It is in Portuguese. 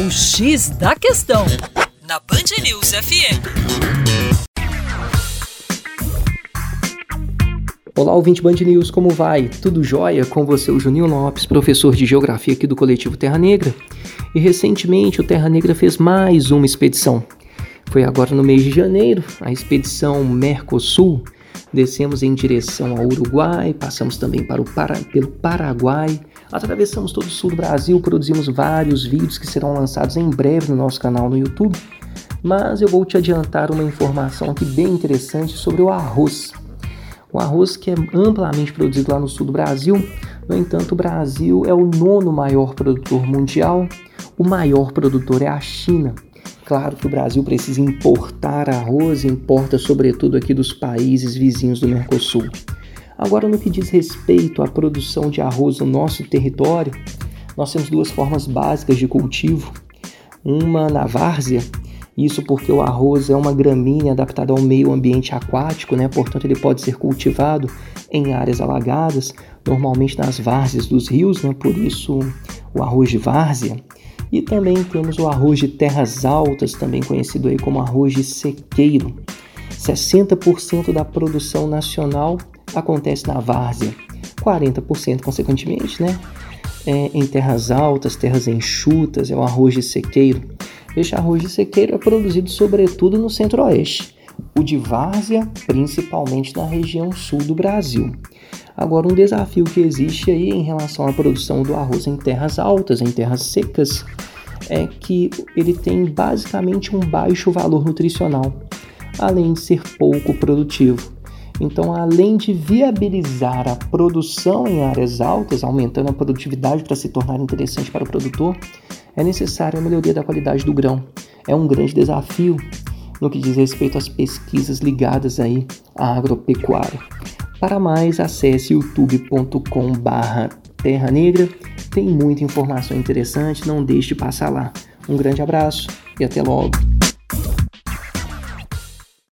O X da Questão, na Band News FM. Olá, ouvinte Band News, como vai? Tudo jóia? Com você, o Juninho Lopes, professor de Geografia aqui do Coletivo Terra Negra. E recentemente o Terra Negra fez mais uma expedição. Foi agora no mês de janeiro, a expedição Mercosul. Descemos em direção ao Uruguai, passamos também para o Para... pelo Paraguai, Atravessamos todo o sul do Brasil, produzimos vários vídeos que serão lançados em breve no nosso canal no YouTube. Mas eu vou te adiantar uma informação aqui bem interessante sobre o arroz. O arroz que é amplamente produzido lá no sul do Brasil. No entanto, o Brasil é o nono maior produtor mundial. O maior produtor é a China. Claro que o Brasil precisa importar arroz, importa sobretudo aqui dos países vizinhos do Mercosul. Agora, no que diz respeito à produção de arroz no nosso território, nós temos duas formas básicas de cultivo. Uma na várzea, isso porque o arroz é uma gramínea adaptada ao meio ambiente aquático, né? portanto, ele pode ser cultivado em áreas alagadas, normalmente nas várzeas dos rios, né? por isso o arroz de várzea. E também temos o arroz de terras altas, também conhecido aí como arroz de sequeiro. 60% da produção nacional acontece na várzea, 40% consequentemente, né? É, em terras altas, terras enxutas, é o arroz de sequeiro. Este arroz de sequeiro é produzido sobretudo no centro-oeste, o de várzea principalmente na região sul do Brasil. Agora, um desafio que existe aí em relação à produção do arroz em terras altas, em terras secas, é que ele tem basicamente um baixo valor nutricional, além de ser pouco produtivo. Então, além de viabilizar a produção em áreas altas, aumentando a produtividade para se tornar interessante para o produtor, é necessária a melhoria da qualidade do grão. É um grande desafio no que diz respeito às pesquisas ligadas aí à agropecuária. Para mais, acesse youtube.com/barra Terra Negra. Tem muita informação interessante, não deixe de passar lá. Um grande abraço e até logo.